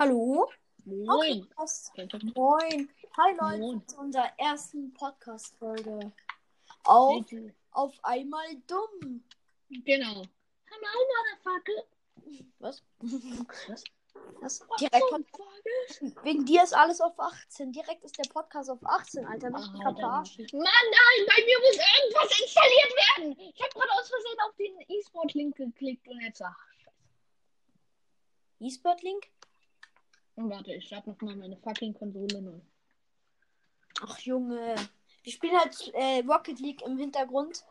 Hallo? Moin. Moin. Hi Leute Moin. zu unserer ersten Podcast-Folge. Auf, auf einmal dumm. Genau. Hello, motherfucker. Was? Was? Was? What Direkt von, wegen dir ist alles auf 18. Direkt ist der Podcast auf 18, Alter. Mich Ah, gerade dann- verarschen. Mann, nein, bei mir muss irgendwas installiert werden. Ich habe gerade aus Versehen auf den E-Sport-Link geklickt und jetzt ach, E-Sport-Link? Warte, ich starte nochmal meine fucking Konsole neu. Ach Junge. Wir spielen halt äh, Rocket League im Hintergrund.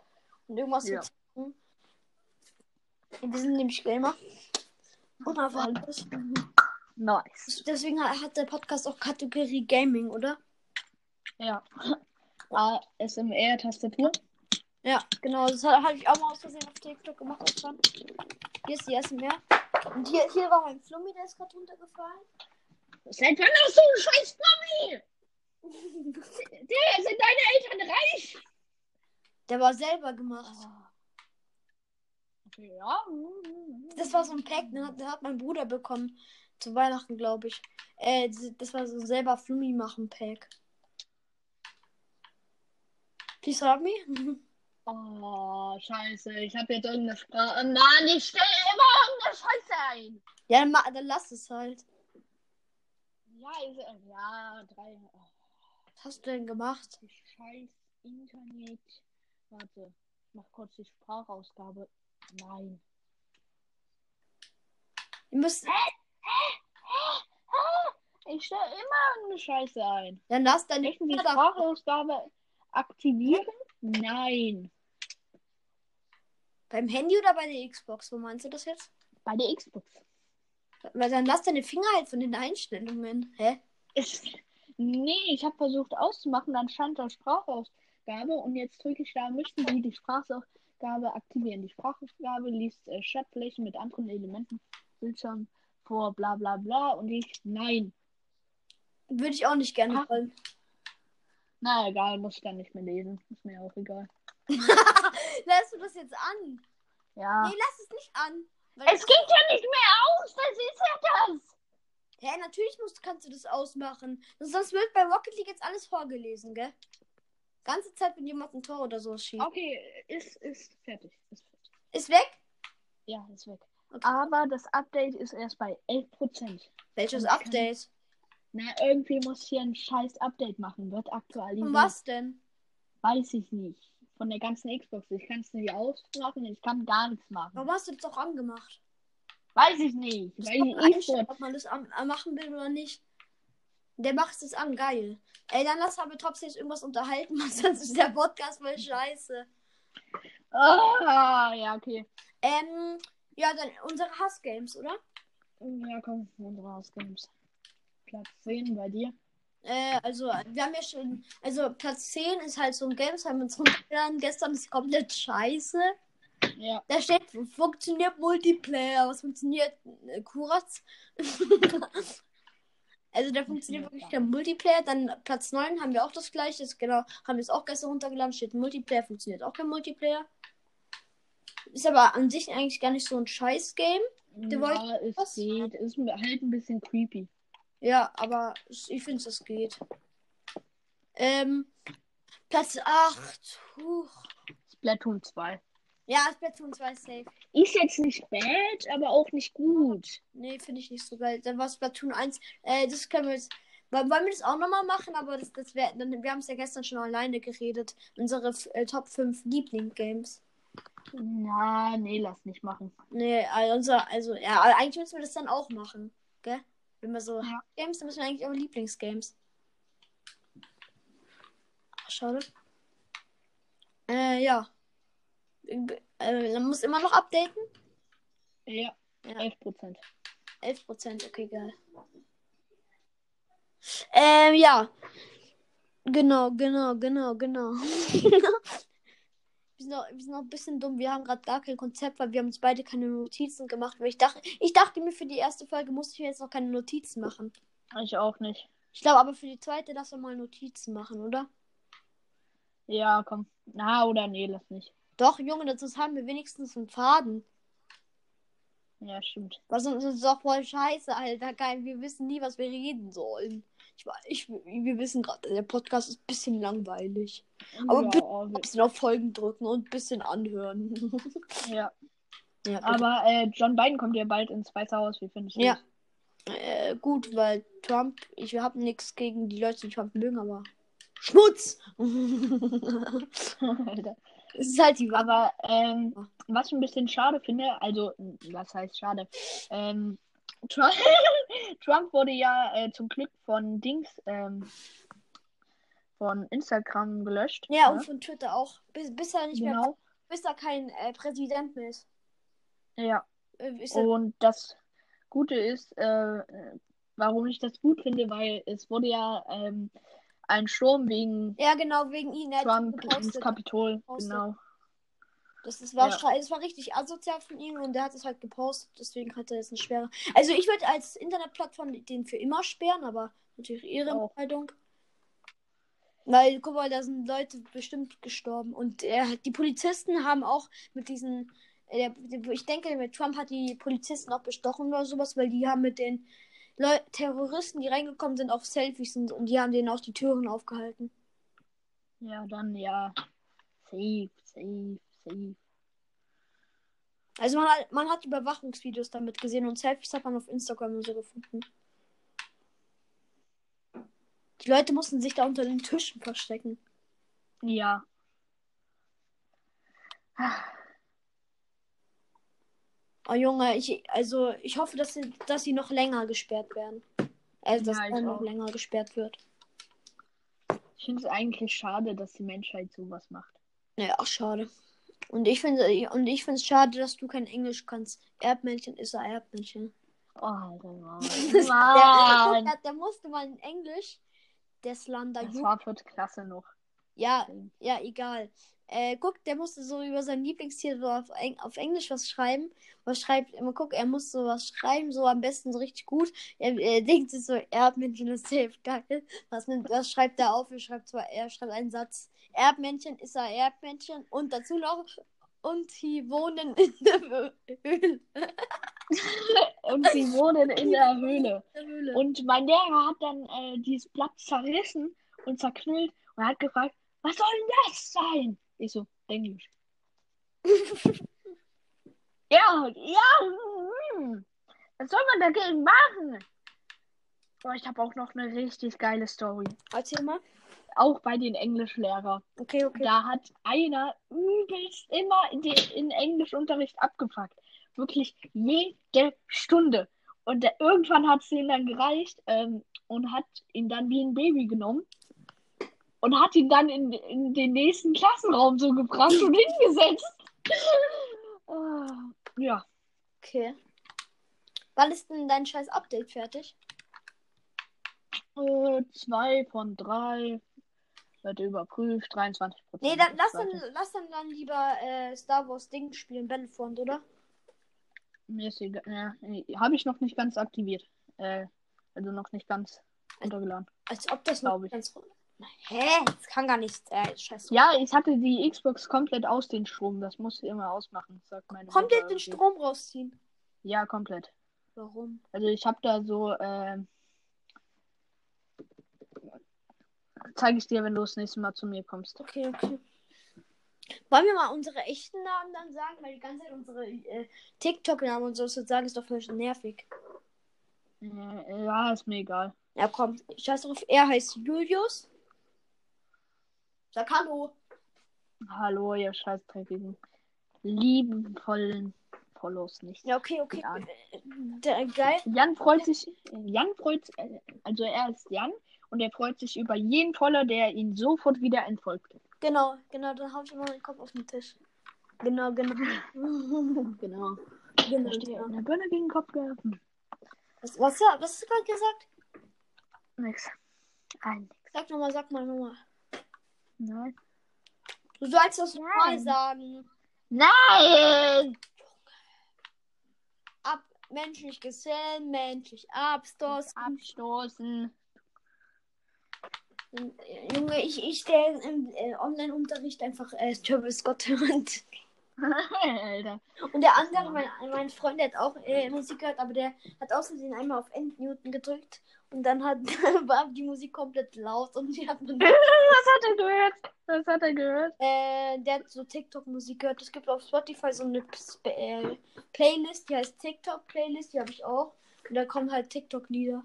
Und irgendwas Ja. zocken. Wir sind nämlich Gamer. Unerwartet. Nice. Deswegen hat der Podcast auch Kategorie Gaming, oder? Ja. ASMR-Tastatur. Ja, genau. Das habe hab ich auch mal aus Versehen auf TikTok gemacht. Hier ist die SMR. Und hier, hier war mein Flummi, der ist gerade runtergefallen. Seit wann hast du einen scheiß Mami? Der, sind deine Eltern reich? Der war selber gemacht. Ja. Das war so ein Pack, ne? Den hat mein Bruder bekommen. Zu Weihnachten, glaube ich. Äh, das- das war so selber Flummi machen Pack. Please help me? Oh, scheiße. Ich habe jetzt irgendeine Sprache. Mann, ich stelle immer irgendeine Scheiße ein. Ja, dann, dann lass es halt. Ja, ich, ja, drei. Oh, Was hast du denn gemacht? scheiß Internet. Warte, ich mach kurz die Sprachausgabe. Nein. Ihr müsst. Ich stelle immer irgendeine Scheiße ein. Dann lass deine Möchten die Sprachausgabe aktivieren? Nein. Beim Handy oder bei der Xbox? Wo meinst du das jetzt? Bei der Xbox. Weil dann lass deine Finger halt von den Einstellungen. Hä? Ich, nee, ich habe versucht auszumachen, dann stand da Sprachausgabe und jetzt drücke ich da, möchten Sie die Sprachausgabe aktivieren. Die Sprachausgabe liest äh, Chatflächen mit anderen Elementen, Bildschirm vor, bla bla bla und ich, nein. Würde ich auch nicht gerne Ah. wollen. Na egal, muss ich dann nicht mehr lesen. Ist mir auch egal. Lässt du das jetzt an? Ja. Nee, lass es nicht an. Es geht ja nicht mehr aus, das ist ja das. Hä, natürlich musst, kannst du das ausmachen. Sonst wird bei Rocket League jetzt alles vorgelesen, gell? Ganze Zeit, wenn jemand ein Tor oder so schießt. Okay, ist, ist fertig. Ist fertig. Ist weg? Ja, ist weg. Okay. Aber das Update ist erst bei 11%. Welches Und kann- Update? Na, irgendwie muss hier ein scheiß Update machen. Wird aktualisiert. Und was denn? Weiß ich nicht. Von der ganzen Xbox. Ich kann es nicht ausmachen. Ich kann gar nichts machen. Warum hast du das auch angemacht? Weiß ich nicht. Das Weil ich E-Sport. ob man das an, an machen will oder nicht. Der macht es an, geil. Ey, dann lass aber trotzdem irgendwas unterhalten, sonst ist der Podcast voll scheiße. Ah, ja, okay. Ähm, ja, dann unsere Hassgames, oder? Ja, komm, unsere House Games. Platz 10 bei dir. Äh, also, wir haben ja schon, also Platz 10 ist halt so ein Games, haben wir uns runtergeladen. Gestern ist komplett scheiße. Ja. Da steht, funktioniert Multiplayer. Was funktioniert? Äh, Kuratz? also, da funktioniert wirklich der Multiplayer. Dann Platz 9 haben wir auch das gleiche. Das genau, haben wir es auch gestern runtergeladen. Steht Multiplayer, funktioniert auch kein Multiplayer. Ist aber an sich eigentlich gar nicht so ein Scheiß-Game. Du ja, es was? geht. Ist halt ein bisschen creepy. Ja, aber ich finde, es geht. Ähm, Platz 8. Huch. Splatoon 2. Ja, Splatoon 2 safe. Ist jetzt nicht bad, aber auch nicht gut. Nee, finde ich nicht so geil. Dann war Splatoon 1. Äh, das können wir jetzt. Wollen wir das auch nochmal machen? Aber das, das wär, dann, wir haben es ja gestern schon alleine geredet. Unsere äh, Top 5 Liebling-Games. Na, nee, lass nicht machen. Nee, also, also, ja, eigentlich müssen wir das dann auch machen. Gell? Wenn wir so Ja. Games, dann müssen wir eigentlich auch Lieblingsgames. Ach, schade. Äh, ja. Äh, man muss immer noch updaten. Ja, Ja. 11%. 11%, okay, geil. Ähm, ja. Genau, genau, genau, genau. wir, sind noch, wir sind noch ein bisschen dumm. Wir haben gerade gar kein Konzept, weil wir haben uns beide keine Notizen gemacht. Weil ich dachte, ich dachte mir, für die erste Folge musste ich mir jetzt noch keine Notizen machen. Ich auch nicht. Ich glaube aber für die zweite lass wir mal Notizen machen, oder? Ja, komm. Na, oder nee, lass nicht. Doch, Junge, das haben wir wenigstens einen Faden. Ja, stimmt. Was uns ist doch voll scheiße, Alter. Geil, wir wissen nie, was wir reden sollen. Ich, wir wissen gerade, der Podcast ist ein bisschen langweilig. Aber ja, bitte ein bisschen auf Folgen drücken und ein bisschen anhören. ja. ja, aber äh, John Biden kommt ja bald ins Weiße Haus. Wie findest du Ja. Äh, gut, weil Trump, ich habe nichts gegen die Leute, die Trump mögen, aber Schmutz! das? Es ist halt die Wahrheit. Aber ähm, was ich ein bisschen schade finde, also, was heißt schade? Ähm, Trump, Trump wurde ja äh, zum Glück von Dings, ähm, von Instagram gelöscht. Ja, ne? und von Twitter auch. Bis, bis er nicht mehr, genau. bis er kein äh, Präsident mehr ist. Ja. Äh, ist Und das Gute ist, äh, warum ich das gut finde, weil es wurde ja ähm, ein Sturm wegen ja, genau, wegen ihn. Trump ins. Kapitol. Genau. Das ist, war, Ja. das war richtig asozial von ihm und der hat es halt gepostet, deswegen hat er jetzt eine Sperre. Also ich würde als Internetplattform den für immer sperren, aber natürlich ihre Auch. Entscheidung. Weil, guck mal, da sind Leute bestimmt gestorben und er, hat- die Polizisten haben auch mit diesen, äh, ich denke, mit Trump hat die Polizisten auch bestochen oder sowas, weil die haben mit den Leu Terroristen, die reingekommen sind, auf Selfies und, und die haben denen auch die Türen aufgehalten. Ja, dann ja. Safe, safe, safe. Also man hat, man hat Überwachungsvideos damit gesehen und Selfies hat man auf Instagram und so gefunden. Die Leute mussten sich da unter den Tischen verstecken. Ja. Oh Junge, ich, also ich hoffe, dass sie, dass sie noch länger gesperrt werden. Also dass Ja, er noch auch. länger gesperrt wird. Ich finde es eigentlich schade, dass die Menschheit sowas macht. Ja, ach, schade. Und ich finde und ich finde es schade, dass du kein Englisch kannst. Erdmännchen ist ein Erdmännchen. Oh, Alter, Mann. Der, Mann. der, der musste mal in Englisch. Das Lander Das war vierte Klasse noch. Ja, Ja, egal. Äh, guck, der musste so über sein Lieblingstier so auf, Eng auf Englisch was schreiben. Was schreibt immer, guck, er muss so was schreiben, so am besten so richtig gut. Er, er denkt sich so, Erdmännchen ist safe geil. Was, was schreibt er auf? Er schreibt zwar, er schreibt einen Satz. Erdmännchen ist ein Erdmännchen und dazu noch und die wohnen in der Höhle. Und sie wohnen in der Höhle. Der Höhle. Und mein Lehrer hat dann äh, dieses Blatt zerrissen und zerknüllt und hat gefragt, was soll denn das sein? Ich so, Englisch. ja, ja, hm. was soll man dagegen machen? Oh, ich habe auch noch eine richtig geile Story. Erzähl mal. Auch bei den Englischlehrer. Okay, okay. Da hat einer übelst immer in, den, in Englischunterricht abgefuckt. Wirklich jede Stunde. Und der, irgendwann hat es ihm dann gereicht ähm, und hat ihn dann wie ein Baby genommen und hat ihn dann in, in den nächsten Klassenraum so gebracht und hingesetzt. Ah, ja, Okay. Wann ist denn dein scheiß Update fertig? äh, zwei von drei wird überprüft, 23 Nee, dann lass dann, lass dann, dann lieber äh, Star Wars Ding spielen, Battlefront, oder? Mir ist egal. Ja, nee, habe ich noch nicht ganz aktiviert. Äh, also noch nicht ganz runtergeladen. Als ob das Glaub noch ich. ganz. Hä? Das kann gar nicht. Äh, scheiße. Ja, ich hatte die Xbox komplett aus den Strom. Das muss ich immer ausmachen, sagt meine Komplett Mutter den. Strom rausziehen. Ja, komplett. Warum? Also ich habe da so, ähm, zeige ich dir, wenn du das nächste Mal zu mir kommst. Okay, okay. Wollen wir mal unsere echten Namen dann sagen? Weil die ganze Zeit unsere äh, TikTok-Namen und so zu sagen ist doch voll nervig. Äh, ja, ist mir egal. Ja, komm. Ich weiß drauf, er heißt Julius. Sag Hallo. Hallo, ihr scheißdreckigen, liebenvollen Follows nicht. Ja, okay, okay. Ja. Äh, Der, geil. Jan freut sich, Jan freut, äh, also er ist Jan und er freut sich über jeden Follower, der ihn sofort wieder entfolgt. Genau, genau. Dann hau ich immer den Kopf auf den Tisch. Genau, genau. Genau. genau, Da genau. eine Birne gegen den Kopf geworfen. Was, was, was hast du gerade gesagt? Nix. Ein nix. Sag nochmal, sag mal nochmal. Nein. Du sollst das Nein. sagen. Nein! Ab, menschlich gesellen, menschlich abstoßen. Abstoßen. Junge, ich, ich der im äh, Online-Unterricht einfach äh, Travis Scott hören. Alter. Und der andere, mein, mein Freund, der hat auch äh, Musik gehört, aber der hat außerdem einmal auf Endmuten gedrückt und dann hat, war die Musik komplett laut und die hat man. Was hat er gehört? Was hat er gehört? Äh, der hat so TikTok-Musik gehört. Es gibt auf Spotify so eine Sp äh, Playlist, die heißt TikTok-Playlist, die habe ich auch. Und da kommen halt TikTok-Lieder.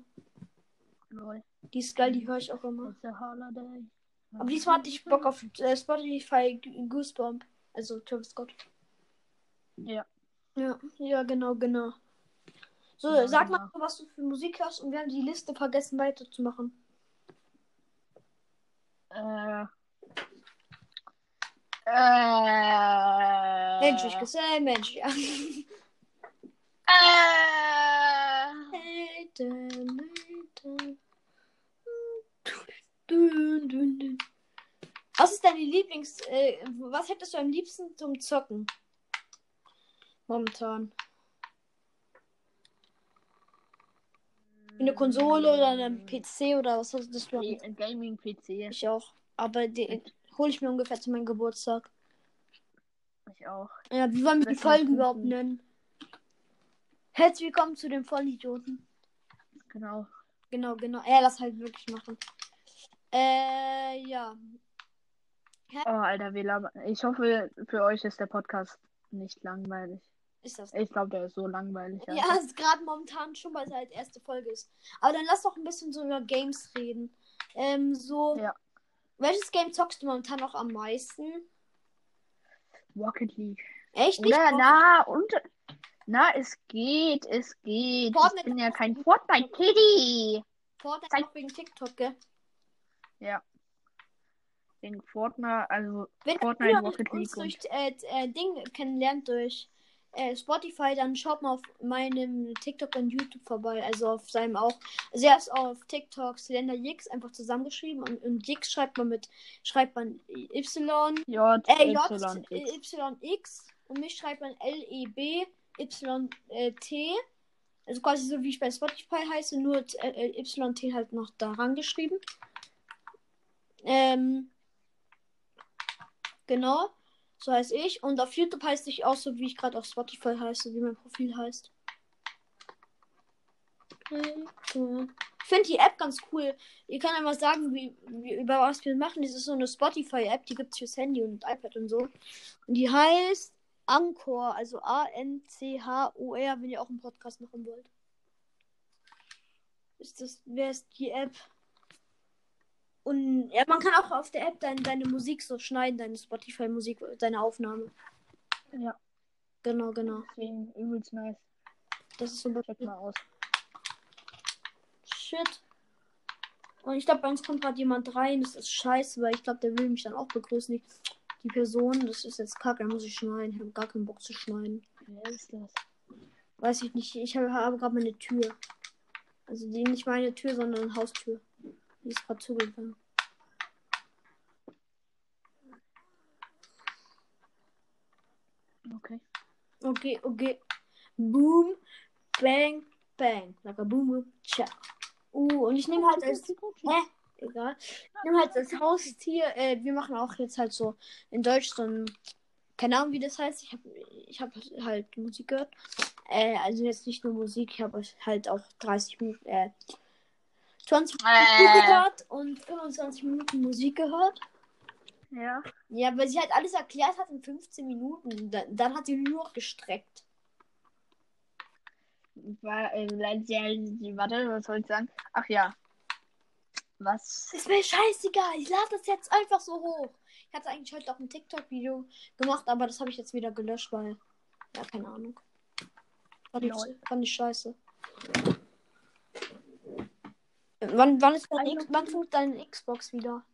Lol. Die ist geil, die höre ich auch immer. Aber diesmal hatte ich Bock auf äh, Spotify Goosebump. Also Travis Scott. Ja. Ja, ja, genau, genau. So, Ja, sag genau. mal, was du für Musik hörst und wir haben die Liste vergessen weiterzumachen. Äh. Äh. Mensch, ich gesehen, Mensch, ja. Äh. Dün, dün, dün. Was ist deine Lieblings... Äh, was hättest du am liebsten zum Zocken? Momentan. Eine Konsole oder einen PC oder was hast du? Ein Gaming-PC. Ich auch. Aber den hole ich mir ungefähr zu meinem Geburtstag. Ich auch. Ja, wie wollen wir die Das Folge ist überhaupt nennen? Herzlich willkommen zu den Vollidioten. Genau. Genau, genau. Ja, das halt wirklich machen. Äh, ja. Oh, Alter, wir labern. Ich hoffe, für euch ist der Podcast nicht langweilig. Ist das. Ich glaube, der ist so langweilig. Ja, Alter. ist gerade momentan schon, weil es halt erste Folge ist. Aber dann lass doch ein bisschen so über Games reden. Ähm, so. Ja. Welches Game zockst du momentan noch am meisten? Rocket League. Echt nicht? Oder, na, und. Na, es geht, es geht. Fortnite- Ich bin ja kein Fortnite-Kitty. Fortnite auch wegen TikTok, gell? Ja. Wegen Fortnite, also Wenn Fortnite, ihr Rocket uns League durch äh, äh, Ding kennenlernt durch äh, Spotify, dann schaut mal auf meinem TikTok und YouTube vorbei. Also auf seinem auch. Also er ist auf TikTok Slender Jix einfach zusammengeschrieben und, und Jix schreibt man mit schreibt man Y J, äh, Y, J X. Y X und mich schreibt man L E B Y äh, T. Also quasi so wie ich bei Spotify heiße, nur äh, Y T halt noch daran geschrieben. Ähm, genau, so heiße ich. Und auf YouTube heiße ich auch so, wie ich gerade auf Spotify heiße, wie mein Profil heißt. Ich finde die App ganz cool. Ihr könnt einmal sagen, wie, wie, über was wir machen. Das ist so eine Spotify-App, die gibt es fürs Handy und iPad und so. Und die heißt Anchor, also A-N-C-H-O-R, wenn ihr auch einen Podcast machen wollt. Ist das, wer ist die App? Und ja, man kann auch auf der App dein, deine Musik so schneiden, deine Spotify-Musik, deine Aufnahme. Ja, Genau, genau. deswegen übelst nice. Das ist super. Check mal aus. Shit. Und ich glaube, bei uns kommt gerade jemand rein. Das ist scheiße, weil ich glaube, der will mich dann auch begrüßen. Die, Person, das ist jetzt kacke, da muss ich schneiden. Ich habe gar keinen Bock zu schneiden. Wer ist das? Weiß ich nicht. Ich habe, habe gerade meine Tür. Also die nicht meine Tür, sondern eine Haustür. Die ist gerade zugegangen. Okay. Okay, okay. Boom, bang, bang. Like a boom, boom, tja. Uh, und ich nehme halt als. Hä? Egal. Ich nehme halt als Haustier. Äh, wir machen auch jetzt halt so in Deutsch so ein. Keine Ahnung, wie das heißt. Ich habe ich hab halt Musik gehört. Äh, also jetzt nicht nur Musik, ich habe halt auch 30 Minuten. Äh, 20 Minuten Äh. gehört und 25 Minuten Musik gehört. Ja. Ja, weil sie halt alles erklärt hat in 15 Minuten. Dann, dann hat sie nur noch gestreckt. War, äh, warte, was soll ich sagen? Ach ja. Was? Ist mir scheißegal. Ich lade das jetzt einfach so hoch. Ich hatte eigentlich heute auch ein TikTok-Video gemacht, aber das habe ich jetzt wieder gelöscht, weil. Ja, keine Ahnung. Fand ich, fand ich scheiße. Wann, wann, ist dein, X- wann funktioniert deine Xbox wieder?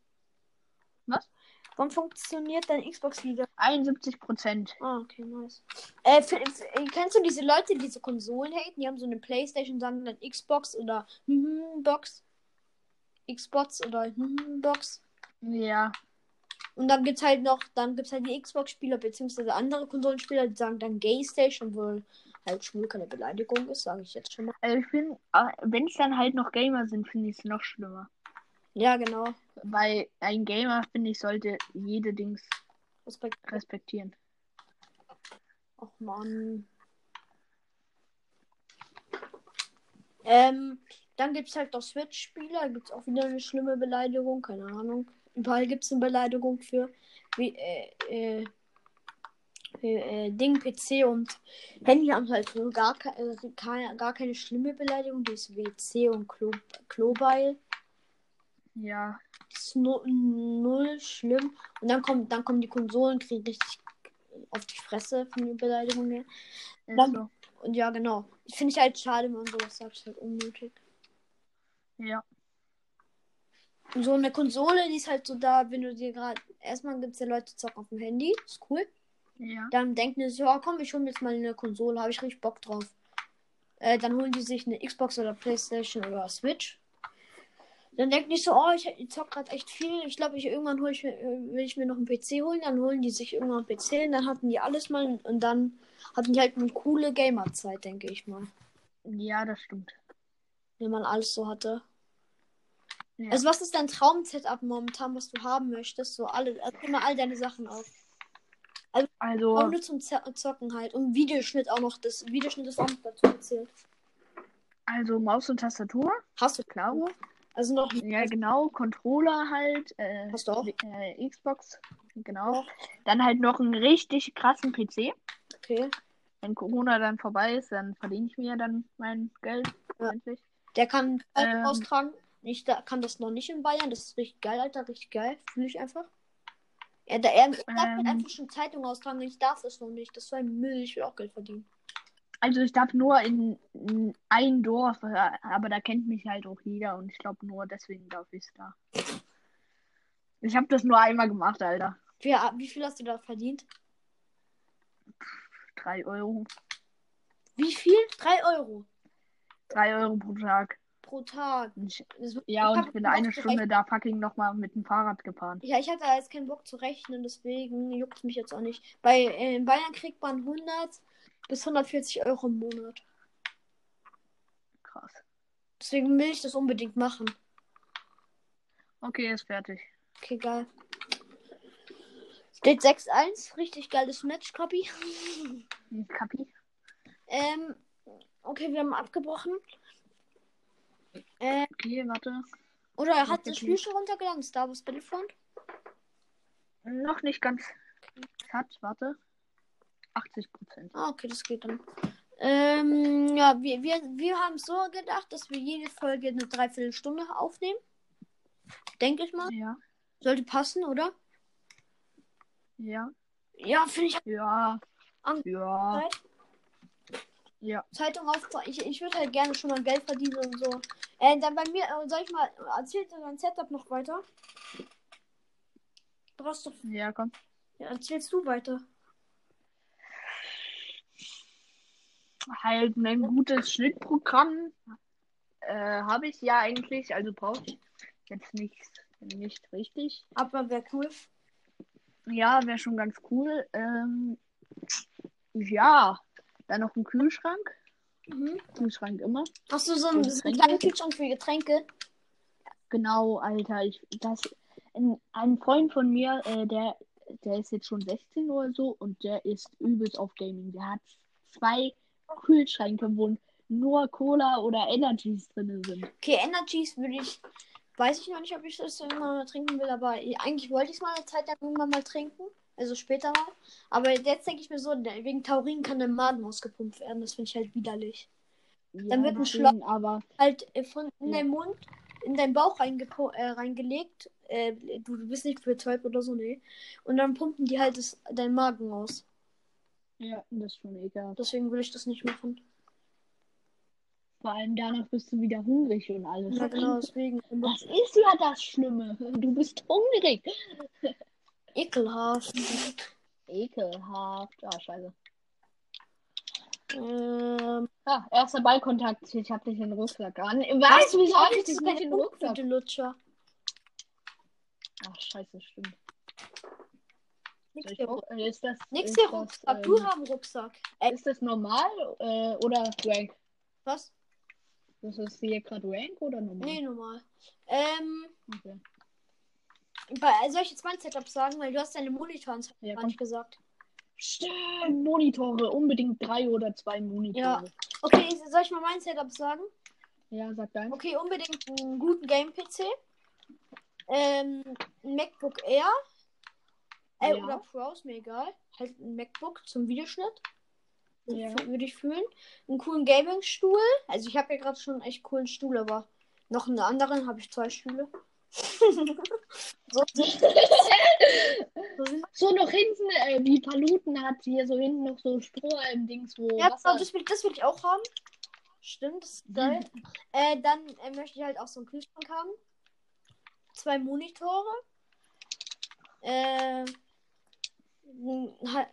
Was? Wann funktioniert deine Xbox wieder? 71 Prozent. Ah, okay, nice. Äh, äh, kennst du diese Leute, die diese Konsolen haten? Die haben so eine Playstation und sagen dann Xbox oder hm, Box. Xbox oder hm, Box. Ja. Und dann gibt's halt noch, dann gibt's halt die Xbox-Spieler beziehungsweise andere Konsolenspieler, die sagen dann Gaystation, obwohl halt schwul keine Beleidigung ist, sage ich jetzt schon mal. Also ich finde, wenn es dann halt noch Gamer sind, finde ich es noch schlimmer. Ja, genau. Weil ein Gamer, finde ich, sollte jede Dings Respekt. respektieren. Och Mann. Ähm, dann gibt es halt noch Switch-Spiele, da gibt es auch wieder eine schlimme Beleidigung, keine Ahnung. Überall gibt es eine Beleidigung für wie, äh, äh, äh, Ding, PC und Handy haben halt so gar, ke äh, keine, gar keine schlimme Beleidigung, die ist WC und Klo Klobeil. Ja. Das ist nu null schlimm. Und dann kommen, dann kommen die Konsolen, kriegen richtig auf die Fresse von den Beleidigungen Dann- so. Und ja, genau. Ich finde ich halt schade, wenn man sowas sagt, ist halt unnötig. Ja. Und so eine Konsole, die ist halt so da, wenn du dir gerade. Erstmal gibt es ja Leute, die zocken auf dem Handy. Ist cool. Ja. Dann denken die sich, ja komm, ich hole mir jetzt mal eine Konsole, habe ich richtig Bock drauf. Äh, dann holen die sich eine Xbox oder Playstation oder Switch. Dann denken die so, oh, ich, ich zock gerade echt viel. Ich glaube, ich irgendwann hol ich, mir- äh, will ich mir noch einen PC holen. Dann holen die sich irgendwann einen PC und dann hatten die alles mal und dann hatten die halt eine coole Gamerzeit, denke ich mal. Ja, das stimmt. Wenn man alles so hatte. Ja. Also was ist dein Traum-Setup momentan, was du haben möchtest? So alle, erzähl mal all deine Sachen auf. Also, Auch nur zum Zocken halt. Und Videoschnitt auch noch. Das Videoschnitt ist auch noch dazu gezählt. also Maus und Tastatur, Hast du klaro. Also noch. Ja, genau. Controller halt. Äh, Hast du auch? Äh, Xbox. Genau. Dann halt noch einen richtig krassen PC. Okay. Wenn Corona dann vorbei ist, dann verdiene ich mir dann mein Geld. Ja. Endlich. Der kann Ähm. austragen. Ich da, kann das noch nicht in Bayern. Das ist richtig geil, Alter. Richtig geil. Fühle ich einfach. Er, der, er, darf Ähm. einfach schon Zeitung austragen. Ich darf das noch nicht. Das ist so ein Müll. Ich will auch Geld verdienen. Also ich darf nur in, in ein Dorf, äh, aber da kennt mich halt auch jeder und ich glaube nur deswegen darf ich es da. Ich habe das nur einmal gemacht, Alter. Wie, wie viel hast du da verdient? Drei Euro. Wie viel? Drei Euro Drei Euro pro Tag. Pro Tag. Das, ja, und ich bin eine Stunde da fucking nochmal mit dem Fahrrad gefahren. Ja, ich hatte jetzt keinen Bock zu rechnen, deswegen juckt mich jetzt auch nicht. Bei äh, in Bayern kriegt man 100 bis 140 Euro im Monat. Krass. Deswegen will ich das unbedingt machen. Okay, ist fertig. Okay, geil. Steht 6-1. Richtig geiles Match, Kapi. Hm, Kapi? ähm, okay, wir haben abgebrochen. Äh, Okay, warte. oder er hat das Spiel schon runtergeladen, Star Wars Battlefront. Noch nicht ganz. Hat, warte. 80 Prozent. Ah, okay, das geht dann. Ähm, ja, wir, wir, wir haben so gedacht, dass wir jede Folge eine Dreiviertelstunde aufnehmen. Denke ich mal. Ja. Sollte passen, oder? Ja. Ja, finde ich Ja. An- Ja. Zeit. Ja. Zeitung aufbauen. Ich, ich würde halt gerne schon mal Geld verdienen und so. Äh, dann bei mir, äh, sag ich mal, erzählt dein Setup noch weiter? Brauchst du. Ja, komm. Ja, erzählst du weiter. Halt ein gutes Schnittprogramm äh, habe ich ja eigentlich, also brauche ich jetzt nicht, nicht richtig. Aber wäre cool. Ja, wäre schon ganz cool. Ähm, ja, dann noch ein Kühlschrank. Mhm. Kühlschrank immer. Hast du so einen, so einen kleinen Kühlschrank für Getränke? Genau, Alter. Ich, das, ein, ein Freund von mir, äh, der, der ist jetzt schon 16 oder so und der ist übelst auf Gaming. Der hat zwei Kühlschränke, wo nur Cola oder Energies drin sind. Okay, Energies würde ich. Weiß ich noch nicht, ob ich das irgendwann mal trinken will, aber eigentlich wollte ich es mal eine Zeit lang irgendwann mal trinken. Also später mal. Aber jetzt denke ich mir so, wegen Taurin kann der Magen ausgepumpt werden. Das finde ich halt widerlich. Dann wird ein deswegen, aber Halt äh, von in Ja. deinen Mund, in deinen Bauch äh, reingelegt. Äh, du, du bist nicht betäubt oder so, nee. Und dann pumpen die halt das, deinen Magen aus. ja, das ist schon egal. Deswegen will ich das nicht machen. Vor allem danach bist du wieder hungrig und alles. Ja, genau, deswegen. Das ist ja das Schlimme. Du bist hungrig. Ekelhaft. Ekelhaft. Ah, scheiße. Ähm, Ah, erster Ballkontakt. Ich hab dich in den Rucksack an. Weißt du, wieso hab ich dich nicht in den Rucksack? Lutscher. Ach, scheiße, stimmt. Nix Soll ich äh, ist das, Nix ist Rucksack. Du ähm, hast einen Rucksack. Ey, Ist das normal äh, oder rank? was? Das ist hier gerade rank oder normal? Nee, normal. Ähm, Okay. Bei, soll ich jetzt mein Setup sagen? Weil du hast deine Monitoren Ja, gar nicht gesagt. Stimmt, Monitore. Unbedingt drei oder zwei Monitore. Okay, soll ich mal mein Setup sagen? Ja, sag dein. Okay, unbedingt einen guten Game-PC. Ähm, ein MacBook Air. Äh, Ja. Oder Pro, ist mir egal. Halt ein MacBook zum Videoschnitt. Ja. Würde ich fühlen. Einen coolen Gaming-Stuhl. Also ich habe ja gerade schon einen echt coolen Stuhl, aber noch einen anderen habe ich zwei Stühle. So, so, noch hinten, äh, wie Paluten hat hier so hinten noch so Strohhalm-Dings, wo Ja, Wasser... das will, das will ich auch haben. Stimmt, das ist geil. äh, dann äh, möchte ich halt auch so einen Kühlschrank haben. Zwei Monitore. Äh, halt,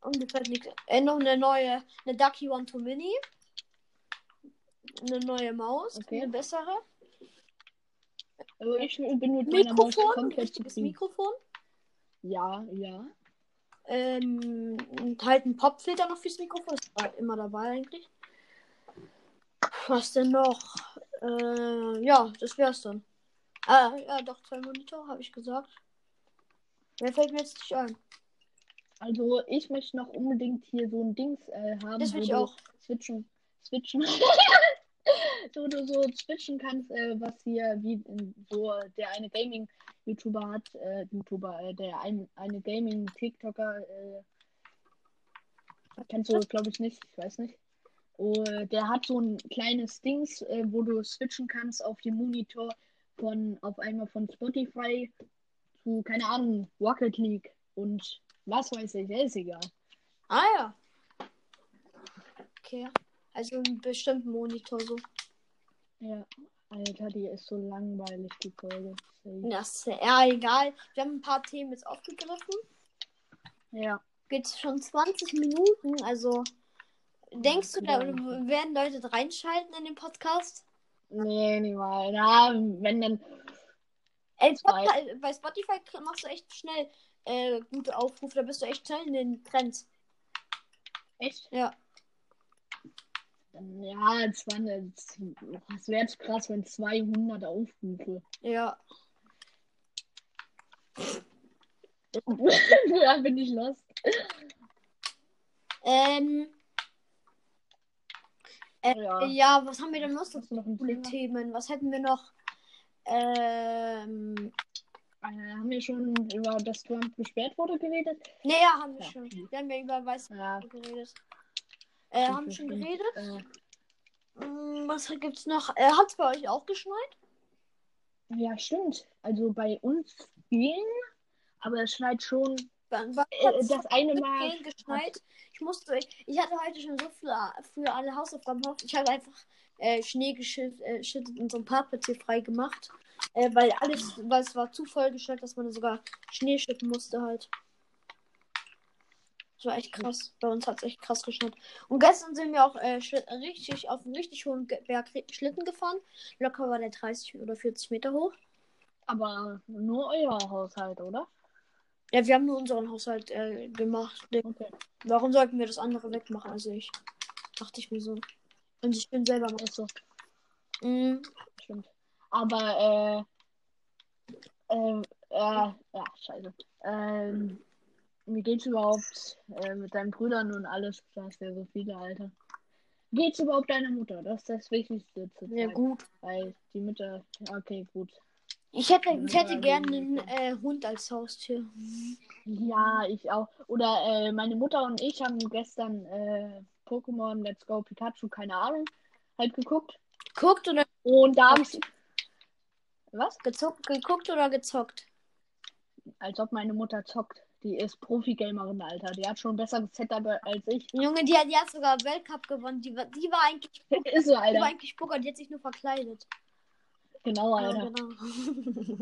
und mir fällt nichts. Äh, noch eine neue, eine Ducky One to Mini. Eine neue Maus, Okay. eine bessere. Also ich bin mit meiner Maus komplett richtiges zufrieden. Mikrofon. Ja, ja. Ähm, und halt ein Popfilter noch fürs Mikrofon. Das war immer dabei eigentlich. Was denn noch? Äh, ja, das wär's dann. Ah, ja, doch, zwei Monitore, habe ich gesagt. Wer fällt mir jetzt nicht ein? Also ich möchte noch unbedingt hier so ein Dings äh, haben, Das will ich auch. switchen, switchen, wo du so switchen kannst, äh, was hier wie so der eine Gaming YouTuber hat, äh, YouTuber, äh, der ein, eine Gaming TikToker, äh, kennst du glaube ich nicht, ich weiß nicht. Oh, der hat so ein kleines Dings, äh, wo du switchen kannst auf den Monitor von auf einmal von Spotify zu keine Ahnung Rocket League und was weiß ich, ist egal. Ah ja. Okay. Also einen bestimmten Monitor so. Ja, Alter, die ist so langweilig, die Folge. Das ist ja egal. Wir haben ein paar Themen jetzt aufgegriffen. Ja. Geht schon 20 Minuten, also denkst du, da werden Leute reinschalten in den Podcast? Nee, niemals. Na, wenn dann. Ey. Spotify, bei Spotify machst du echt schnell äh, gute Aufrufe, da bist du echt schnell in den Trends. Echt? Ja. Dann, ja, es waren jetzt. Es wäre jetzt krass, wenn 200 Aufrufe. Ja. ja, bin ich los. Ähm, äh, Ja. ja. was haben wir denn noch du noch Thema? Themen? Was hätten wir noch? Ähm, Äh, haben wir schon über das Trump gesperrt wurde geredet? nee, ja, haben wir Ja. schon. Wir haben ja über Weiß Ja. geredet. Äh, haben schon geredet? Äh, was gibt's noch? Äh, hat's bei euch auch geschneit? ja, stimmt. Also bei uns ging, aber es schneit schon. Äh, das eine Mal. Geschneit. Ich musste, ich hatte heute schon so viel für alle Hausaufgaben gemacht. Ich habe einfach äh, Schnee geschüttet äh, geschüttet und so ein Parkplatz hier frei gemacht. Äh, weil alles, weil es war zu vollgestellt, dass man sogar Schnee schütten musste halt. Das war echt krass. Bei uns hat es echt krass geschneit. Und gestern sind wir auch äh, richtig auf einem richtig hohen Berg Schlitten gefahren. Locker war der 30 oder 40 Meter hoch. Aber nur euer Haushalt, oder? Ja, wir haben nur unseren Haushalt äh, gemacht. Okay. Warum sollten wir das andere wegmachen? Also ich. Dachte ich mir so. Und ich bin selber. Ist so. Mm, Stimmt. Aber, äh, äh, äh, ja, scheiße. Ähm, wie geht's überhaupt äh, mit deinen Brüdern und alles? Du hast ja so viele, Alter. Geht's überhaupt deiner Mutter? Das ist das Wichtigste zu ja, gut. Weil die Mütter, okay, gut. Ich hätte, ich hätte gerne einen äh, Hund als Haustier. Ja, ich auch. Oder äh, meine Mutter und ich haben gestern äh, Pokémon Let's Go Pikachu, keine Ahnung, halt geguckt. Guckt oder Und da habe ich. Was? gezockt, geguckt oder gezockt? Als ob meine Mutter zockt. Die ist Profi-Gamerin, Alter. Die hat schon ein besseres Setup als ich. Junge, die, hat- die hat sogar Weltcup gewonnen. Die, war- die war eigentlich, die ist so, war Alter. eigentlich Poker, die hat sich nur verkleidet. Genau, Ja, Alter. genau.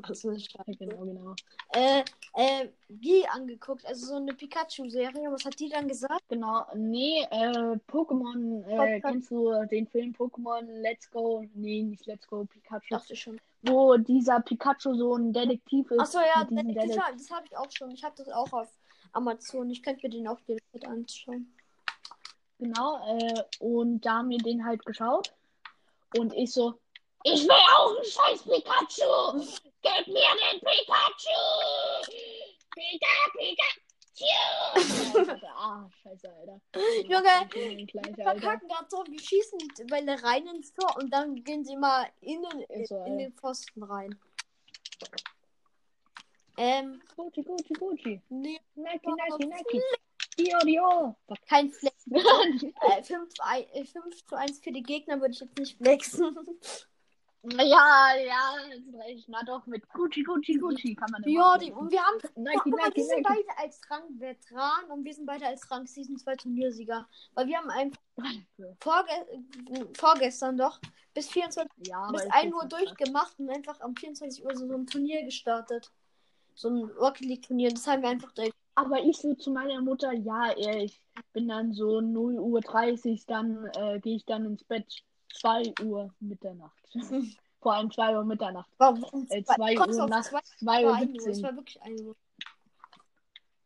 das ist scheiße. Genau, genau. Äh, äh, die angeguckt, also so eine Pikachu-Serie. Was hat die dann gesagt? Genau. Nee, äh, Pokémon, äh, kennst du den Film Pokémon Let's Go? Nee, nicht Let's Go Pikachu. Dachte schon. Wo dieser Pikachu so ein Detektiv ist. Achso, ja, mit diesem das, das, Detek- hab- das habe ich auch schon. Ich habe das auch auf Amazon. Ich könnte mir den auch direkt anschauen. Genau, äh, und da haben wir den halt geschaut. Und ich so, ich will auch einen scheiß Pikachu! Gib mir den Pikachu! Pika, Pika! ah, scheiße, Alter. Junge, Wir verkacken gerade so, wir schießen die Bälle rein ins Tor und dann gehen sie mal Ist so, in Alter. den Pfosten rein. Ähm, Gucci, Gucci, Gucci. nee, Nike, Nike, Nike. Dio, Dio. Fuck. kein Flex. Äh, 5, äh, 5 zu 1 für die Gegner würde ich jetzt nicht flexen. Ja, ja. Na doch, mit Gucci, Gucci, Gucci kann man ja, die, und wir haben. Nike, Guck mal, Nike, die sind beide als Rang Veteran und wir sind beide als Rang Season 2 Turniersieger. Weil wir haben einfach vorge vorgestern doch bis 24 Ja, bis ist 1 jetzt Uhr durchgemacht und einfach um 24 Uhr so, so ein Turnier gestartet. So ein Rocket League Turnier. Das haben wir einfach direkt. Aber ich so zu meiner Mutter, ja, ich bin dann so 0 Uhr 30, dann äh, gehe ich dann ins Bett 2 Uhr Mitternacht. Vor allem 2 Uhr Mitternacht. Warum? Um Äh, zwei- 2 kommst du Uhr nachts, zwei 2 Uhr Uhr 1 Uhr. Es 17. war wirklich 1 Uhr.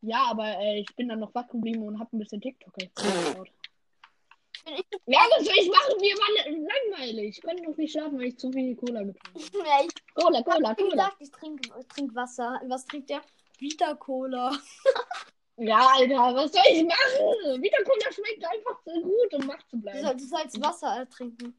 Ja, aber äh, ich bin dann noch wach geblieben und hab ein bisschen TikTok geschaut. Ja, was soll ich machen? Mir war langweilig. Ich konnte noch nicht schlafen, weil ich zu viel Cola getrunken habe. Ja, ich Cola, Cola, Cola. gesagt, ich trinke trink Wasser. Was trinkt der? Vita Cola. Ja, Alter, was soll ich machen? Vita Cola schmeckt einfach so gut, um wach zu Du bleiben. solltest als Wasser äh, trinken.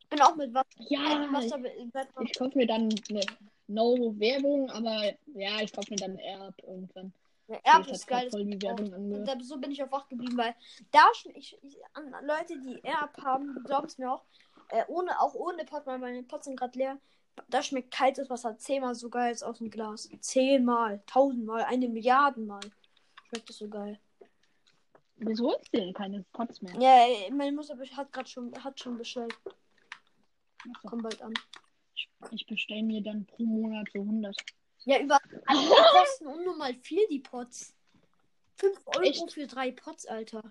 Ich bin auch mit Wasser. Ja, Wasser ich, ich kaufe mir dann eine No Werbung, aber ja, ich kaufe mir dann Erb irgendwann. Ja, Erb ist geil. voll die Werbung. Da, so bin ich auch wach geblieben, weil da ich, ich an Leute, die Erb haben, glauben es mir auch, äh, ohne, auch ohne Pot, weil meine Pots sind gerade leer. Da schmeckt kaltes Wasser zehnmal so geil als aus dem Glas. Zehnmal, tausendmal, eine Milliardenmal. Projekt ist so geil. Wieso holst du denn keine Pots mehr? Ja, meine Mutter hat gerade schon, hat schon bestellt. So. Komm bald an. Ich, ich bestelle mir dann pro Monat so 100. Ja, über also kosten unnormal viel die Pots. 5 Euro Echt? für drei Pots, Alter.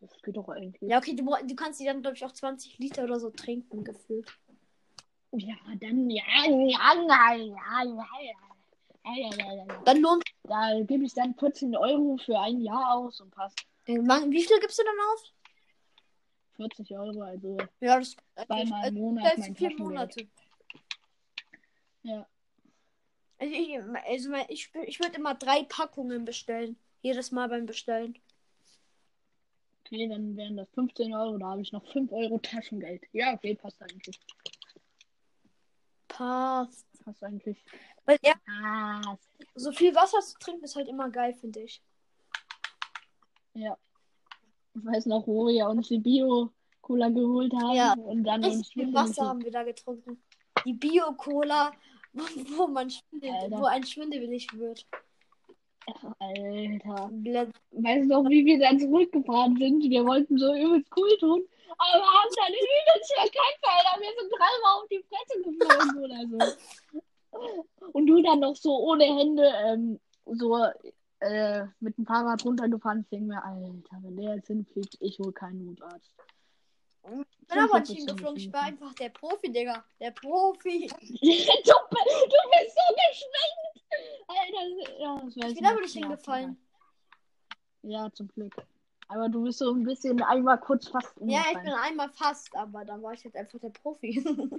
Das geht doch eigentlich. Ja, okay, du, du kannst die dann, glaube ich, auch 20 Liter oder so trinken, gefühlt. Ja, dann, ja, ja, ja, ja. ja. Dann lohnt Da gebe ich dann 14 Euro für ein Jahr aus und passt. Äh, Wie viel gibst du dann aus? 40 Euro, also Ja, das zweimal im Monat als mein vier. Monate. Ja. Also ich, also ich, ich würde immer drei Packungen bestellen. Jedes Mal beim Bestellen. Okay, dann wären das 15 Euro, da habe ich noch 5 Euro Taschengeld. Ja, okay, passt eigentlich. Passt. Passt eigentlich. Weil ja, Passt. so viel Wasser zu trinken ist halt immer geil, finde ich. Ja. Ich weiß noch, wo wir uns die Bio-Cola geholt haben Ja. und dann uns Richtig viel Wasser haben wir da getrunken. Die Bio-Cola, wo, wo man schwindelt, Alter. wo ein schwindelig wird. Alter. Weißt du noch, wie wir dann zurückgefahren sind? Wir wollten so übelst cool tun, aber wir haben dann übelst verkackt, Alter. Wir sind dreimal auf die Fresse geflogen oder so. Und du dann noch so ohne Hände ähm, so äh, mit dem Fahrrad runtergefahren. Ich denke mir, Alter, wenn der jetzt hinfliegt, ich hol keinen Notarzt. Ich bin aber nicht hingeflogen, ich war einfach der Profi, Digga. Der Profi. du, du bist so geschwenkt! Alter, ja, Ich bin aber nicht. hingefallen. Ja, zum Glück. Aber du bist so ein bisschen einmal kurz fast Ja, ich bin einmal fast, aber dann war ich jetzt einfach der Profi.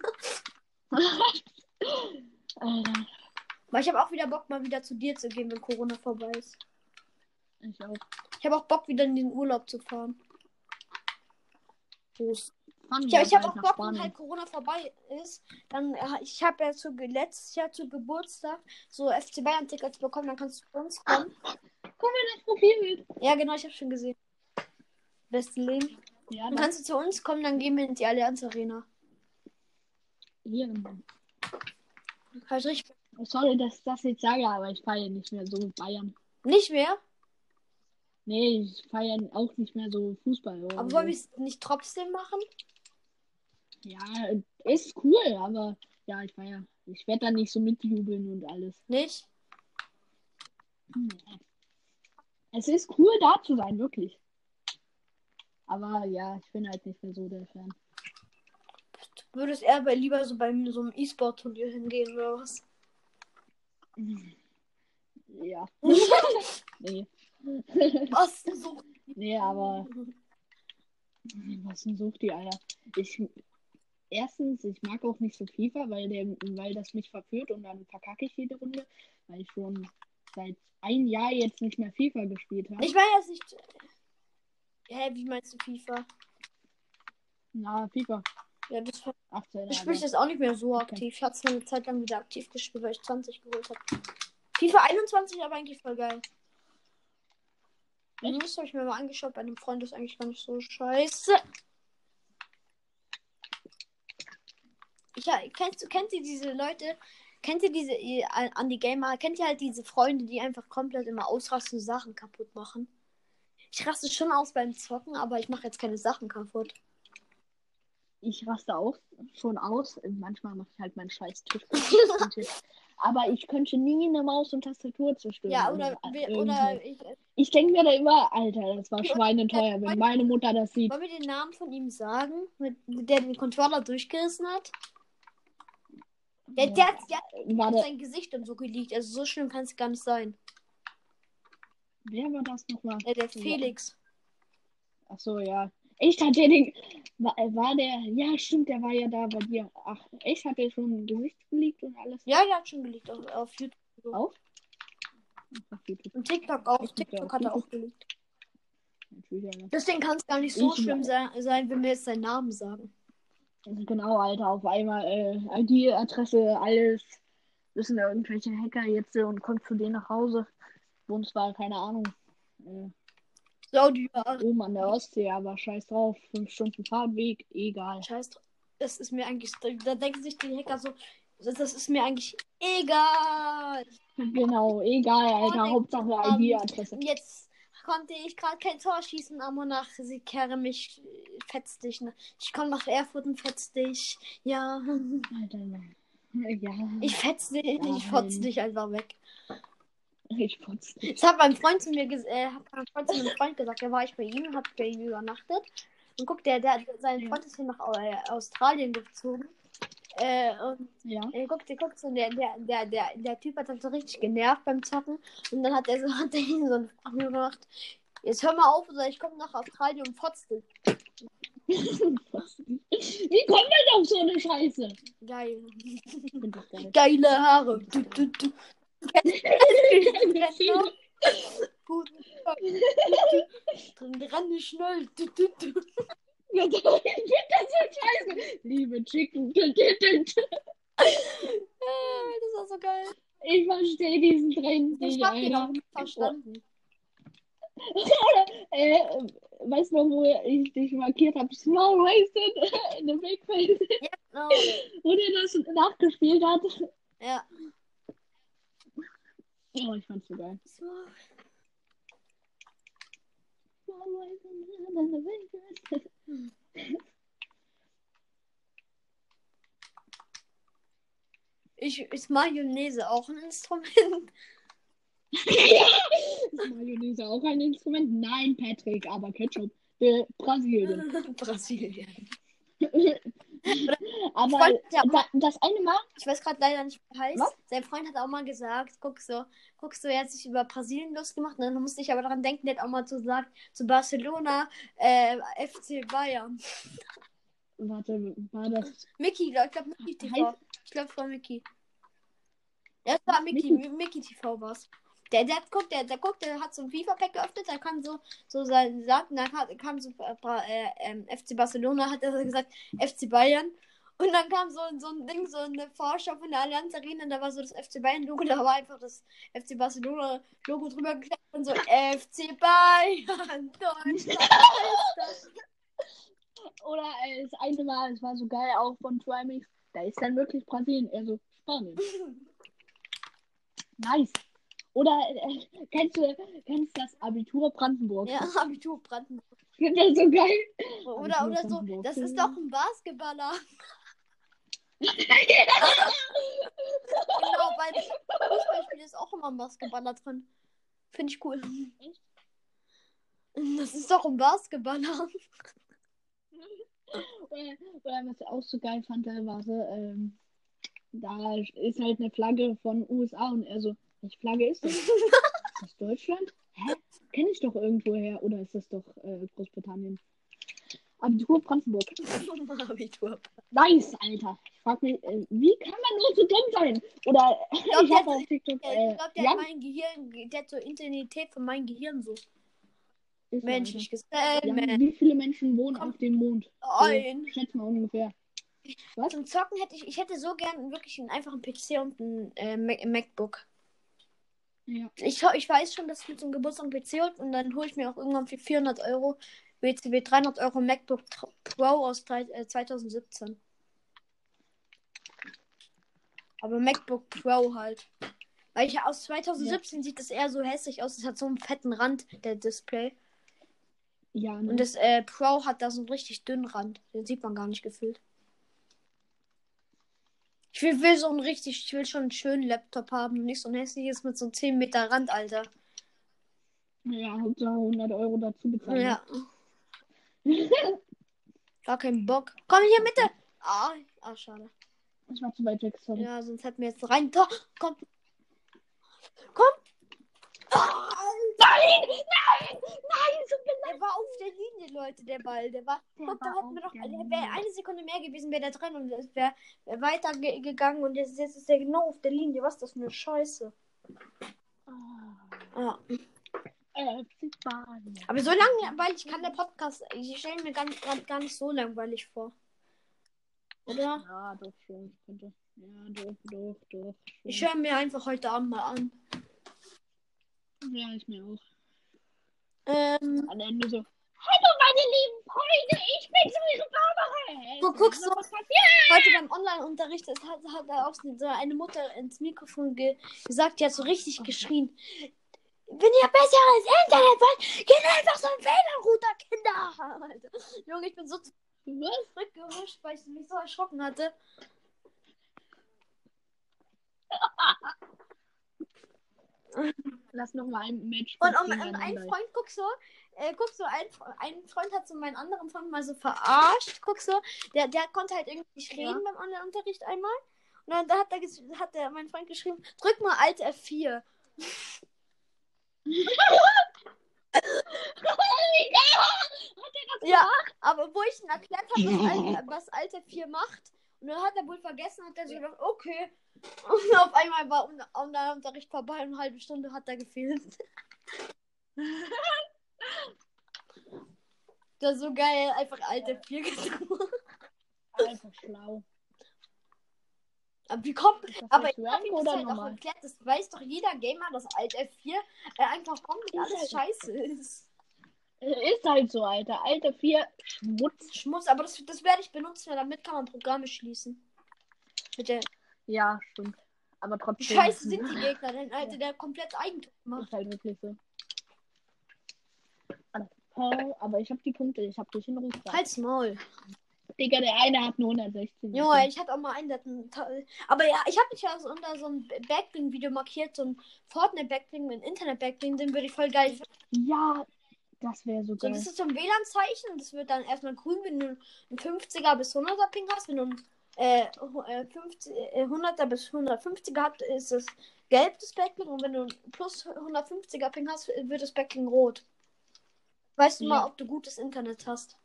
Alter, Aber ich habe auch wieder Bock, mal wieder zu dir zu gehen, wenn Corona vorbei ist. ich auch. Ich habe auch Bock, wieder in den Urlaub zu fahren. Prost. Ich, ich habe auch Bock, wenn halt Corona vorbei ist. Dann, äh, ich habe ja zu, letztes Jahr zu Geburtstag so FC Bayern Tickets bekommen, dann kannst du zu uns kommen. Guck mal das Profilbild. Ja, genau, ich habe schon gesehen. Leben. Ja, Dann kannst du zu uns kommen, dann gehen wir in die Allianz Arena. hier. Halt richtig. Sorry, dass ich das jetzt sage, aber ich feiere nicht mehr so Bayern. Nicht mehr, Nee, ich feiere auch nicht mehr so Fußball. aber wollen wir es nicht trotzdem machen? Ja, ist cool, aber ja, ich feiere. Ich werde da nicht so mitjubeln und alles. Nicht? Nee. Es ist cool, da zu sein, wirklich. Aber ja, ich bin halt nicht mehr so der Fan. Du würdest eher bei, lieber so bei so einem E-Sport-Turnier hingehen oder was? Ja. nee. Was? So. Nee, aber was denn sucht die, Alter? Ich, erstens, ich mag auch nicht so FIFA, weil, der, weil das mich verführt und dann verkacke ich jede Runde, weil ich schon seit ein Jahr jetzt nicht mehr FIFA gespielt habe. Ich meine jetzt nicht. Hä, wie meinst du FIFA? Na, FIFA Ja, das war, 18. ich spiele das auch nicht mehr so Okay. aktiv. Ich hatte es eine Zeit lang wieder aktiv gespielt, weil ich 20 geholt habe. FIFA 21 aber eigentlich voll geil. Echt? Das habe ich mir mal angeschaut. Bei einem Freund ist eigentlich gar nicht so scheiße. Ja, kennst du, kennt ihr diese Leute? Kennt ihr diese, an die Gamer, kennt ihr halt diese Freunde, die einfach komplett immer ausrasten und Sachen kaputt machen? Ich raste schon aus beim Zocken, aber ich mache jetzt keine Sachen kaputt. Ich raste auch schon aus. Manchmal mache ich halt meinen scheiß Tisch. aber ich könnte nie eine Maus und Tastatur zerstören. Ja, oder, wir- irgendwo. oder ich, Ich denke mir da immer, Alter, das war schweineteuer, wenn meine Mutter das sieht. wollen wir den Namen von ihm sagen, mit, der den Controller durchgerissen hat? Der, der, hat- der hat der, sein Gesicht und so geleakt. Also so schlimm kann es gar nicht sein. Wer war das nochmal? Äh, der Felix. Ach so, ja. Echt hat der den. War, äh, war der. Ja, stimmt, der war ja da bei dir. Ach, echt hat der schon ein Gesicht geleakt und alles? Ja, der hat schon geleakt auf, auf YouTube. Auf? Ach, YouTube. Und TikTok auch. Echt, TikTok ja, hat er auch geleakt. Ja, ne? Deswegen kann es gar nicht so Ich- schlimm sein, sein, wenn wir jetzt seinen Namen sagen. Genau, Alter, auf einmal äh, ID-Adresse, alles. Wissen da irgendwelche Hacker jetzt und kommt zu denen nach Hause. Zwar, keine Ahnung, äh, Saudi, oben an der Ostsee, aber scheiß drauf. Fünf Stunden Fahrtweg, egal. Scheiß drauf. Das ist mir eigentlich. Da denken sich die Hacker so. Das, das ist mir eigentlich egal. Genau, egal, Alter. Hauptsache ID-Adresse. Jetzt konnte ich gerade kein Tor schießen, aber nach sie kehre mich fetz dich. Ne? Ich komme nach Erfurt und fetz dich. Ja. Alter, ja. Ich fetz dich, ich Nein. fotz dich einfach weg. Ich putze. Das hat mein Freund zu mir äh, hat mein Freund zu meinem Freund gesagt, da war ich bei ihm, hab bei ihm übernachtet. Und guck, der, der, sein. Freund ist hier nach äh, Australien gezogen. Äh, und Ja. er guckt, der guckt so, der, der, der, der, der Typ hat dann so richtig genervt beim Zocken. Und dann hat er so, hat er ihm so eine Frage gemacht. Jetzt hör mal auf, oder ich komme nach Australien und fotz dich. Wie kommt man auf so eine Scheiße? Geil. Geile Haare. Du, du, du. Drin ran schnell. Ja, Ich das so scheiße. Liebe Chicken. Ich Äh, Das war so geil. verstehe diesen Trend Ich hab den auch nicht verstanden. Äh, weißt du wo ich dich markiert habe? Small wasted in the big face. Ja, genau. Wo der das nachgespielt hat. Ja. Oh, ich fand's so geil. So. Small. Ich, ist Mayonnaise auch ein Instrument? Ist Mayonnaise auch ein Instrument? Nein, Patrick, aber Ketchup. Äh, Brasilien. Brasilien. aber Freund ja da, das eine Mal, Ich weiß gerade leider nicht, wie heißt. Was? Sein Freund hat auch mal gesagt, guck so, guck so, er hat sich über Brasilien losgemacht. Und dann musste ich aber daran denken, der hat auch mal so gesagt, zu Barcelona, äh, FC Bayern. warte, war das Mickey, glaub- ich glaube Mickey TV. Heißt- Ich glaube, es war Mickey. Ja, es war Mickey, Mickey. Mi- Mickey TV war's. Der, der, guckt, der, der guckt, der hat so ein FIFA-Pack geöffnet, da kam so, so sein, sagt, dann kam, kam so äh, äh, ähm, FC Barcelona, hat er gesagt, FC Bayern. Und dann kam so, so ein Ding, so eine Vorschau von der Allianz Arena, und da war so das FC Bayern-Logo, da war einfach das FC Barcelona-Logo drüber geklebt und so FC Bayern, Deutschland. Oder äh, das eine Mal, es war so geil, auch von Trimix, da ist dann wirklich Brasilien, also Spanien. Nice. Oder äh, kennst du kennst das Abitur Brandenburg? Ja, Abitur Brandenburg. Das so geil. Oder, Abitur oder so, Brandenburg. das ist doch ein Basketballer. Genau, bei Fußballspiel ist auch immer ein Basketballer drin. Finde ich cool. Echt? Das ist doch ein Basketballer. Oder, oder was ich auch so geil fand, da war so, ähm, da ist halt eine Flagge von USA und er so, welche Flagge ist das? ist das Deutschland? Hä? Kenne ich doch irgendwoher. Oder ist das doch äh, Großbritannien? Abitur Brandenburg. Abitur. Nice, Alter. Ich frag mich, äh, wie kann man nur so dumm sein. Oder ich, glaub, ich der auf TikTok. Äh, ich glaube, der hat mein Gehirn, der hat so Intensität von meinem Gehirn so menschlich. Jan, Äh, wie viele Menschen wohnen Komm. auf dem Mond? ein. Schätz mal ungefähr. Was? Zum Zocken hätte ich, ich hätte so gern wirklich einen einfachen PC und ein äh, Mac MacBook. Ja. Ich, ich weiß schon, dass ich mir zum Geburtstag einen PC hole und dann hole ich mir auch irgendwann für 400 Euro WCW 300 Euro MacBook Pro aus drei- äh, 2017. Aber MacBook Pro halt. Weil ich aus 2017 sieht das eher so hässlich aus. Es hat so einen fetten Rand, der Display. Ja, ne? Und das äh, Pro hat da so einen richtig dünnen Rand. Den sieht man gar nicht gefühlt. Ich will, will so einen richtig, ich will schon einen schönen Laptop haben. und Nicht so ein hässliches mit so einem 10 Meter Rand, Alter. ja, Hauptsache 100 Euro dazu bezahlen. Ja. Gar keinen Bock. Komm hier, Mitte! Ah, ah schade. Das war zu weit weg, sorry. Ja, sonst hätten wir jetzt rein. Tor. Komm. Komm! Ah, Nein! Nein! Nein! So der war auf der Linie, Leute, der Ball. Der war. Der Guck, da war hätten wir doch. wäre eine Sekunde mehr gewesen, wäre der drin und es wäre wär weiter ge gegangen und jetzt, jetzt ist der genau auf der Linie. Was ist das für eine Scheiße? Ah, Ja. Aber so lange, weil ich kann der Podcast. Ich stelle mir gar, gar, gar nicht so langweilig vor. Oder? Ja, doch schon. Ich könnte. Ja, doch, doch, doch. Ich schon. höre mir einfach heute Abend mal an. Ja, ich mir auch. Ähm, Am Ende so. Hallo, meine lieben Freunde, ich bin sowieso Barbara. Guck, guck so. Heute beim Online-Unterricht hat, hat da auch so eine Mutter ins Mikrofon ge gesagt, die hat so richtig geschrien. Wenn ihr besseres Internet wollt, geht einfach so ein WLAN-Router, Kinder. Alter. Junge, ich bin so Was? zurückgehuscht, weil ich mich so erschrocken hatte. Lass noch mal ein Match. Und, um, und ein Freund, guck so, äh, guck so, ein, ein Freund hat so meinen anderen Freund mal so verarscht. Guck so, der, der konnte halt irgendwie nicht Ja. reden beim Online-Unterricht einmal. Und dann hat, er, hat der, mein Freund geschrieben, drück mal Alt F4. Ja, aber wo ich ihm erklärt habe, was, was Alt F4 macht, und dann hat er wohl vergessen, hat er so gedacht, okay. Und auf einmal war Un- Online-Unterricht vorbei und eine halbe Stunde hat er gefehlt. Das ist so geil, einfach Alt F4 gedrückt. Einfach schlau. Aber wie kommt. Aber ich das oder halt auch normal? erklärt, das weiß doch jeder Gamer, dass Alt F4 äh, einfach komplett alles scheiße ist. Äh, Ist halt so, Alter. Alter 4 Schmutz. Schmutz, aber das, das werde ich benutzen, weil damit kann man Programme schließen. Mit der Ja, stimmt. Aber trotzdem. scheiße sind die Gegner denn, Alter, der komplett Eigentum macht. Ist halt wirklich so. Hä? Aber ich hab die Punkte, ich hab dich in Ruhe. Halt's Maul. Digga, der eine hat nur 116. Junge, ich hatte auch mal einen, der Aber ja, ich habe mich ja so unter so ein Backbling-Video markiert, so ein Fortnite-Backbling, ein Internet-Backbling, den würde ich voll geil finden. Ja, das wäre so So, geil. das ist so ein WLAN-Zeichen und das wird dann erstmal grün, wenn du einen 50er bis 100er Ping hast. Wenn du einen äh, hu- äh, 50, äh, 100er bis 150er hast, ist es gelb, das Backbling. Und wenn du einen plus 150er Ping hast, wird das Backbling rot. Weißt du Ja. mal, ob du gutes Internet hast?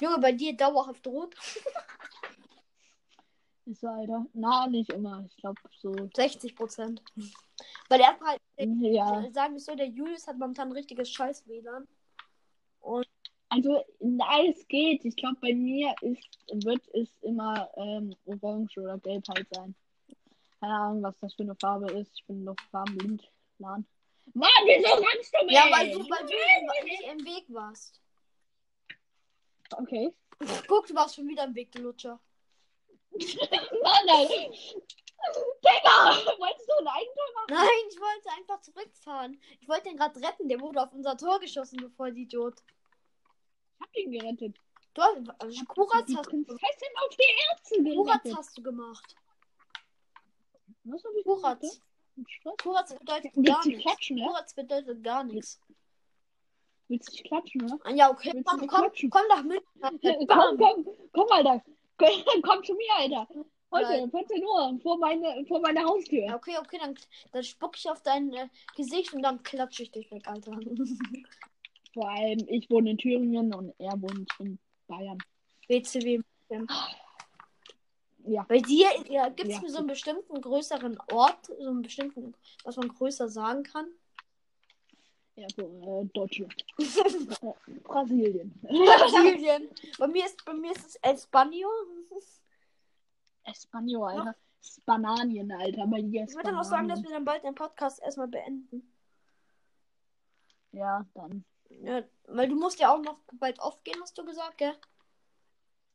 Junge, bei dir dauerhaft rot. Ist so, Alter. Na, nicht immer. Ich glaube so. 60 Prozent. Weil er halt, Ja. sagen wir so, der Julius hat momentan ein richtiges Scheiß-WLAN. Also, nein, es geht. Ich glaube, bei mir ist, wird es immer ähm, orange oder gelb halt sein. Keine Ahnung, was das für eine Farbe ist. Ich bin noch farbenblind. Mann, Mann wieso kannst du mich? Ja, weil du, weil du nicht im Weg warst. Okay. Guck, du warst schon wieder im Weg, du Lutscher. Mann, Alter. Digga, wolltest du ein Eigentor machen? Nein, ich wollte einfach zurückfahren. Ich wollte den gerade retten. Der wurde auf unser Tor geschossen, bevor die Idiot. Ich hab ihn gerettet. Du hast, also, Kuratz hast, Prinzessin auf die Ärzte Kuratz gerettet. hast du gemacht. Was hab ich Kuratz. Kuratz bedeutet gar du nichts. Kuratz bedeutet gar nichts. Willst du dich klatschen, ne? Ah, Ja, okay. Willst Komm, komm, klatschen? komm nach München. komm, komm, komm, Alter. Komm zu mir, Alter. Heute, Nein. 14 Uhr, vor meine, vor meiner Haustür. Ja, okay, okay, dann, dann spuck ich auf dein äh, Gesicht und dann klatsche ich dich weg, Alter. Vor allem, ich wohne in Thüringen und er wohnt in Bayern. WCW. Ja. Bei dir ja, gibt es Ja. so einen bestimmten größeren Ort, so einen bestimmten, was man größer sagen kann? Ja, so, äh, Deutschland. Brasilien. Brasilien. bei mir ist bei mir ist es Espanio. Espanol, Alter. Spananien, Alter. Bei dir Ich würde dann auch sagen, dass wir dann bald den Podcast erstmal beenden. Ja, dann. Ja, weil du musst ja auch noch bald aufgehen, hast du gesagt, gell?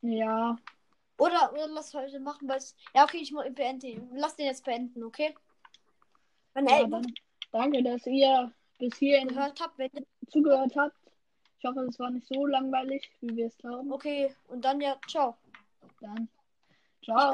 Ja, Oder, oder lass heute machen, weil es. Ja, okay, ich mu- beende ihn. Lass den jetzt beenden, okay? Wenn ja dann. Danke, dass ihr bis hierhin gehört habt, wenn zugehört habt. Ich hoffe, es war nicht so langweilig, wie wir es glauben. Okay, und dann ja, ciao. Dann. Ciao.